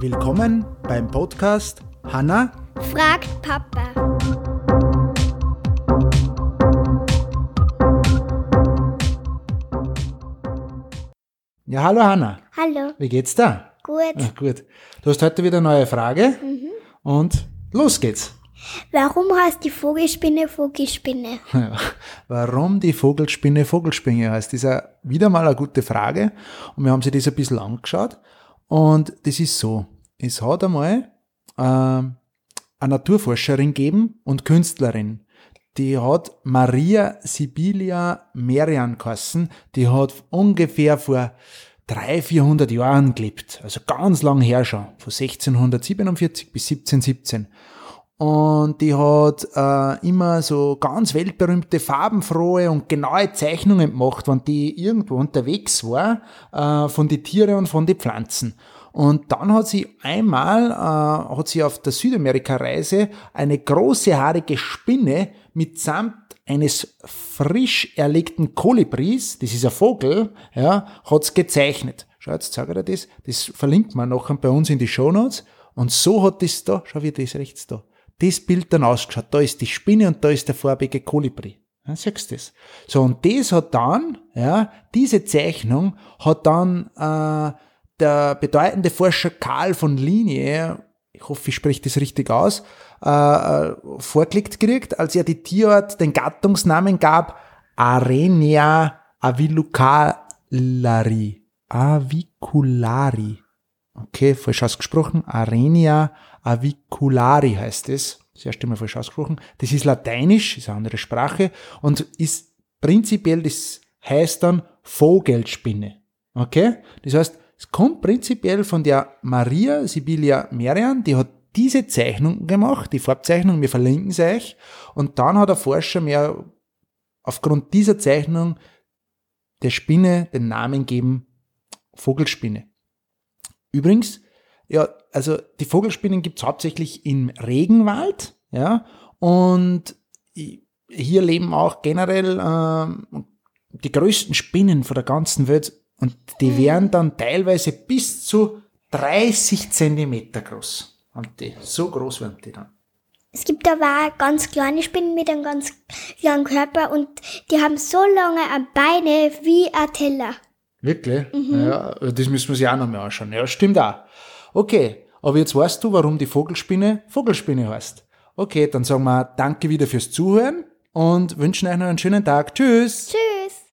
Willkommen beim Podcast Hanna fragt Papa. Ja, hallo Hanna. Hallo. Wie geht's da? Gut. Ah, gut. Du hast heute wieder eine neue Frage und los geht's. Warum heißt die Vogelspinne Vogelspinne? Ja. Warum die Vogelspinne Vogelspinne heißt, ist ja wieder mal eine gute Frage. Und wir haben sich das ein bisschen angeschaut. Und das ist so. Es hat einmal äh, eine Naturforscherin gegeben und Künstlerin. Die hat Maria Sibilia Merian geheißen. Die hat ungefähr vor 300, 400 Jahren gelebt. Also ganz lang her schon. Von 1647 bis 1717. Und die hat äh, immer so ganz weltberühmte, farbenfrohe und genaue Zeichnungen gemacht, wenn die irgendwo unterwegs war, äh, von den Tieren und von den Pflanzen. Und dann hat sie einmal, äh, hat sie auf der Südamerika-Reise eine große haarige Spinne mitsamt eines frisch erlegten Kolibris, das ist ein Vogel, ja, hat's gezeichnet. Schau, jetzt zeige ich dir das. Das verlinkt man nachher bei uns in die Shownotes. Und so hat das da, schau wie das rechts da, das Bild dann ausgeschaut. Da ist die Spinne und da ist der farbige Kolibri. Ja, siehst du das? So, und das hat dann, ja, diese Zeichnung hat dann äh, der bedeutende Forscher Karl von Linie, ich hoffe, ich spreche das richtig aus, äh, äh, vorgelegt gekriegt, als er die Tierart den Gattungsnamen gab, Arenia aviluculari. Aviculari. Okay, falsch ausgesprochen. Arenia aviculari heißt es. Das erste Mal falsch ausgesprochen. Das ist lateinisch, ist eine andere Sprache und ist prinzipiell, das heißt dann Vogelspinne. Okay? Das heißt, es kommt prinzipiell von der Maria Sibilia Merian, die hat diese Zeichnung gemacht, die Farbzeichnung, wir verlinken sie euch. Und dann hat der Forscher mir aufgrund dieser Zeichnung der Spinne den Namen gegeben Vogelspinne. Übrigens, ja, also die Vogelspinnen gibt's hauptsächlich im Regenwald, ja, und hier leben auch generell ähm, die größten Spinnen von der ganzen Welt und die wären dann teilweise bis zu 30 Zentimeter groß. Und die, so groß werden die dann. Es gibt aber auch ganz kleine Spinnen mit einem ganz kleinen Körper und die haben so lange Beine wie ein Teller. Wirklich? Ja, das müssen wir sich auch noch mal anschauen. Ja, stimmt auch. Okay, aber jetzt weißt du, warum die Vogelspinne Vogelspinne heißt. Okay, dann sagen wir danke wieder fürs Zuhören und wünschen euch noch einen schönen Tag. Tschüss! Tschüss!